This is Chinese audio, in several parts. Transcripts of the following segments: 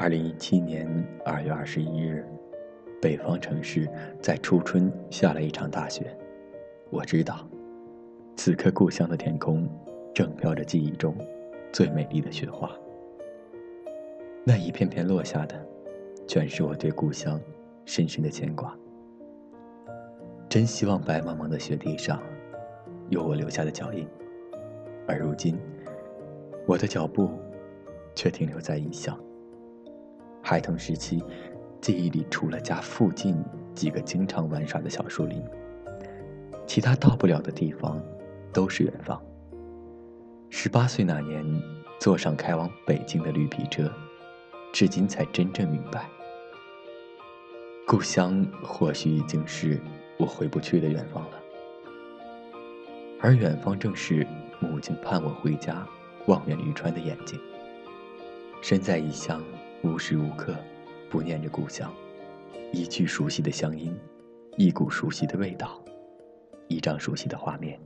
二零一七年二月二十一日，北方城市在初春下了一场大雪。我知道，此刻故乡的天空正飘着记忆中最美丽的雪花。那一片片落下的，全是我对故乡深深的牵挂。真希望白茫茫的雪地上有我留下的脚印，而如今，我的脚步却停留在异乡。孩童时期，记忆里除了家附近几个经常玩耍的小树林，其他到不了的地方都是远方。十八岁那年，坐上开往北京的绿皮车，至今才真正明白，故乡或许已经是我回不去的远方了，而远方正是母亲盼我回家、望眼欲穿的眼睛。身在异乡。无时无刻不念着故乡，一句熟悉的乡音，一股熟悉的味道，一张熟悉的画面，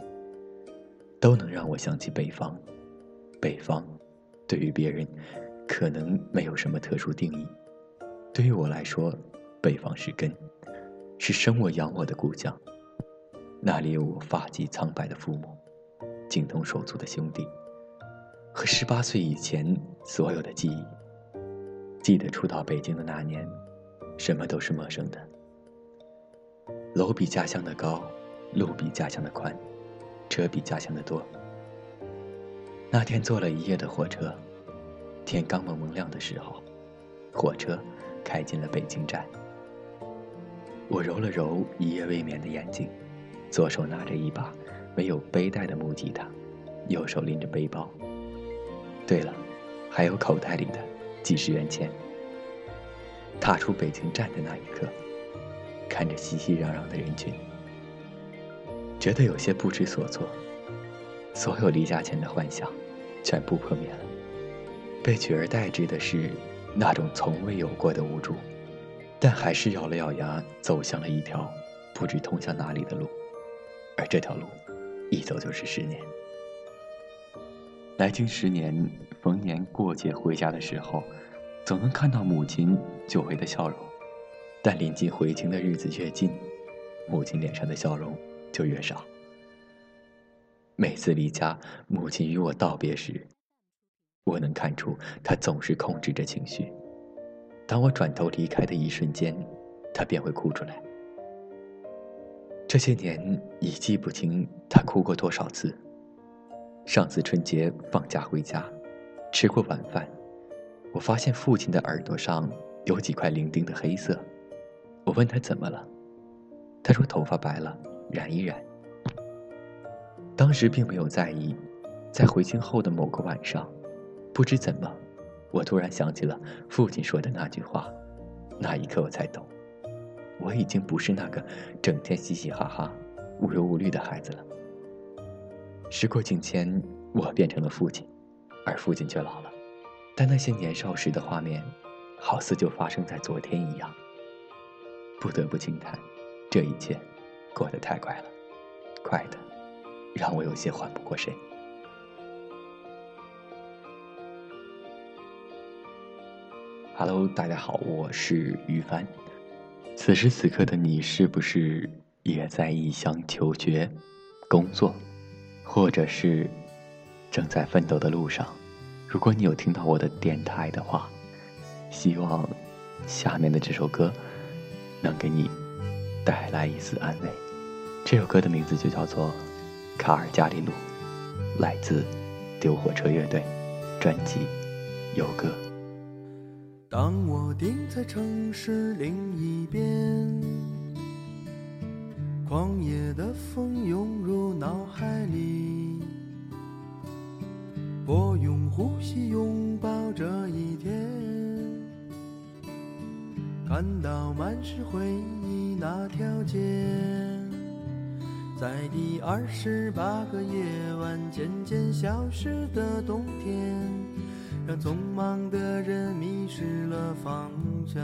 都能让我想起北方。北方，对于别人，可能没有什么特殊定义；对于我来说，北方是根，是生我养我的故乡。那里有我发髻苍白的父母，情同手足的兄弟，和十八岁以前所有的记忆。记得初到北京的那年，什么都是陌生的。楼比家乡的高，路比家乡的宽，车比家乡的多。那天坐了一夜的火车，天刚蒙蒙亮的时候，火车开进了北京站。我揉了揉一夜未眠的眼睛，左手拿着一把没有背带的木吉他，右手拎着背包。对了，还有口袋里的。几十元钱。踏出北京站的那一刻，看着熙熙攘攘的人群，觉得有些不知所措。所有离家前的幻想，全部破灭了，被取而代之的是那种从未有过的无助，但还是咬了咬牙，走向了一条不知通向哪里的路，而这条路，一走就是十年。来京十年，逢年过节回家的时候，总能看到母亲久违的笑容。但临近回京的日子越近，母亲脸上的笑容就越少。每次离家，母亲与我道别时，我能看出她总是控制着情绪。当我转头离开的一瞬间，她便会哭出来。这些年已记不清她哭过多少次。上次春节放假回家，吃过晚饭，我发现父亲的耳朵上有几块伶仃的黑色。我问他怎么了，他说头发白了，染一染。当时并没有在意，在回京后的某个晚上，不知怎么，我突然想起了父亲说的那句话，那一刻我才懂，我已经不是那个整天嘻嘻哈哈、无忧无虑的孩子了。时过境迁，我变成了父亲，而父亲却老了。但那些年少时的画面，好似就发生在昨天一样。不得不惊叹，这一切过得太快了，快的让我有些缓不过神。Hello，大家好，我是于帆。此时此刻的你，是不是也在异乡求学、工作？或者是正在奋斗的路上，如果你有听到我的电台的话，希望下面的这首歌能给你带来一丝安慰。这首歌的名字就叫做《卡尔加里路》，来自丢火车乐队，专辑《有歌》。当我定在城市另一边，狂野的风涌入脑海里。我用呼吸拥抱这一天，看到满是回忆那条街，在第二十八个夜晚渐渐消失的冬天，让匆忙的人迷失了方向。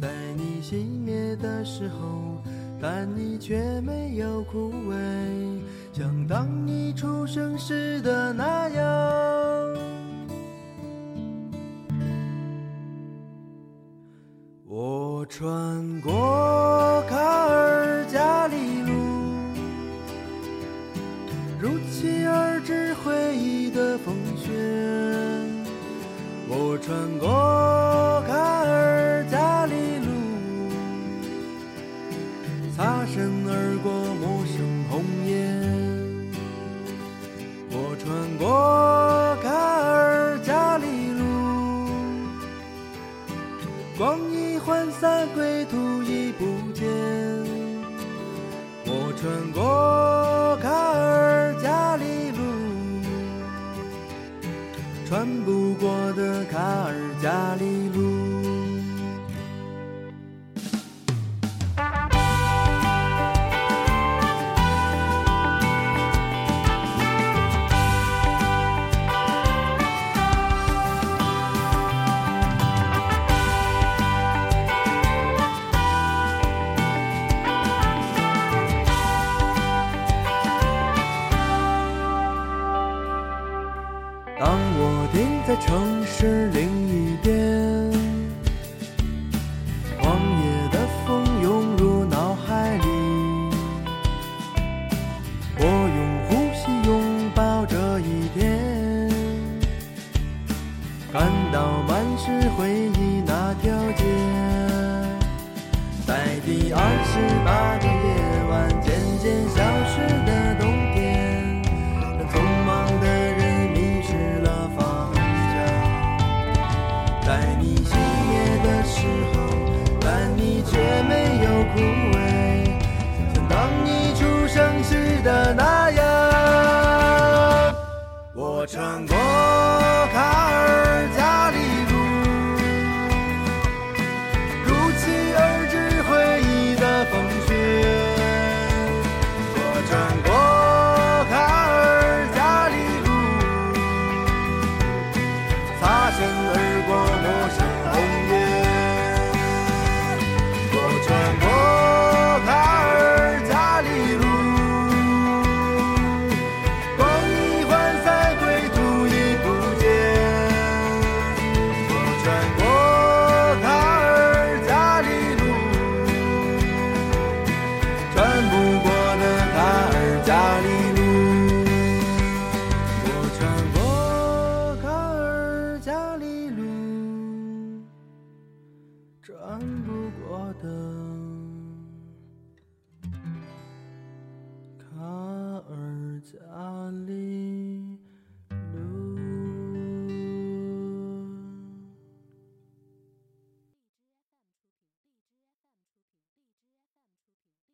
在你熄灭的时候，但你却没有枯萎像当你出生时的那样。我穿过卡尔加里路如期而至回忆的风雪。我穿过身而过陌生红叶。我穿过卡尔加里路，光阴涣散，归途已不见。我穿过卡尔加里路，穿不过的卡尔加里第二十八个夜晚渐渐消失的冬天，让匆忙的人迷失了方向。在你熄灭的时候，但你却没有枯萎，像当你出生时的那样。我穿过卡尔加的。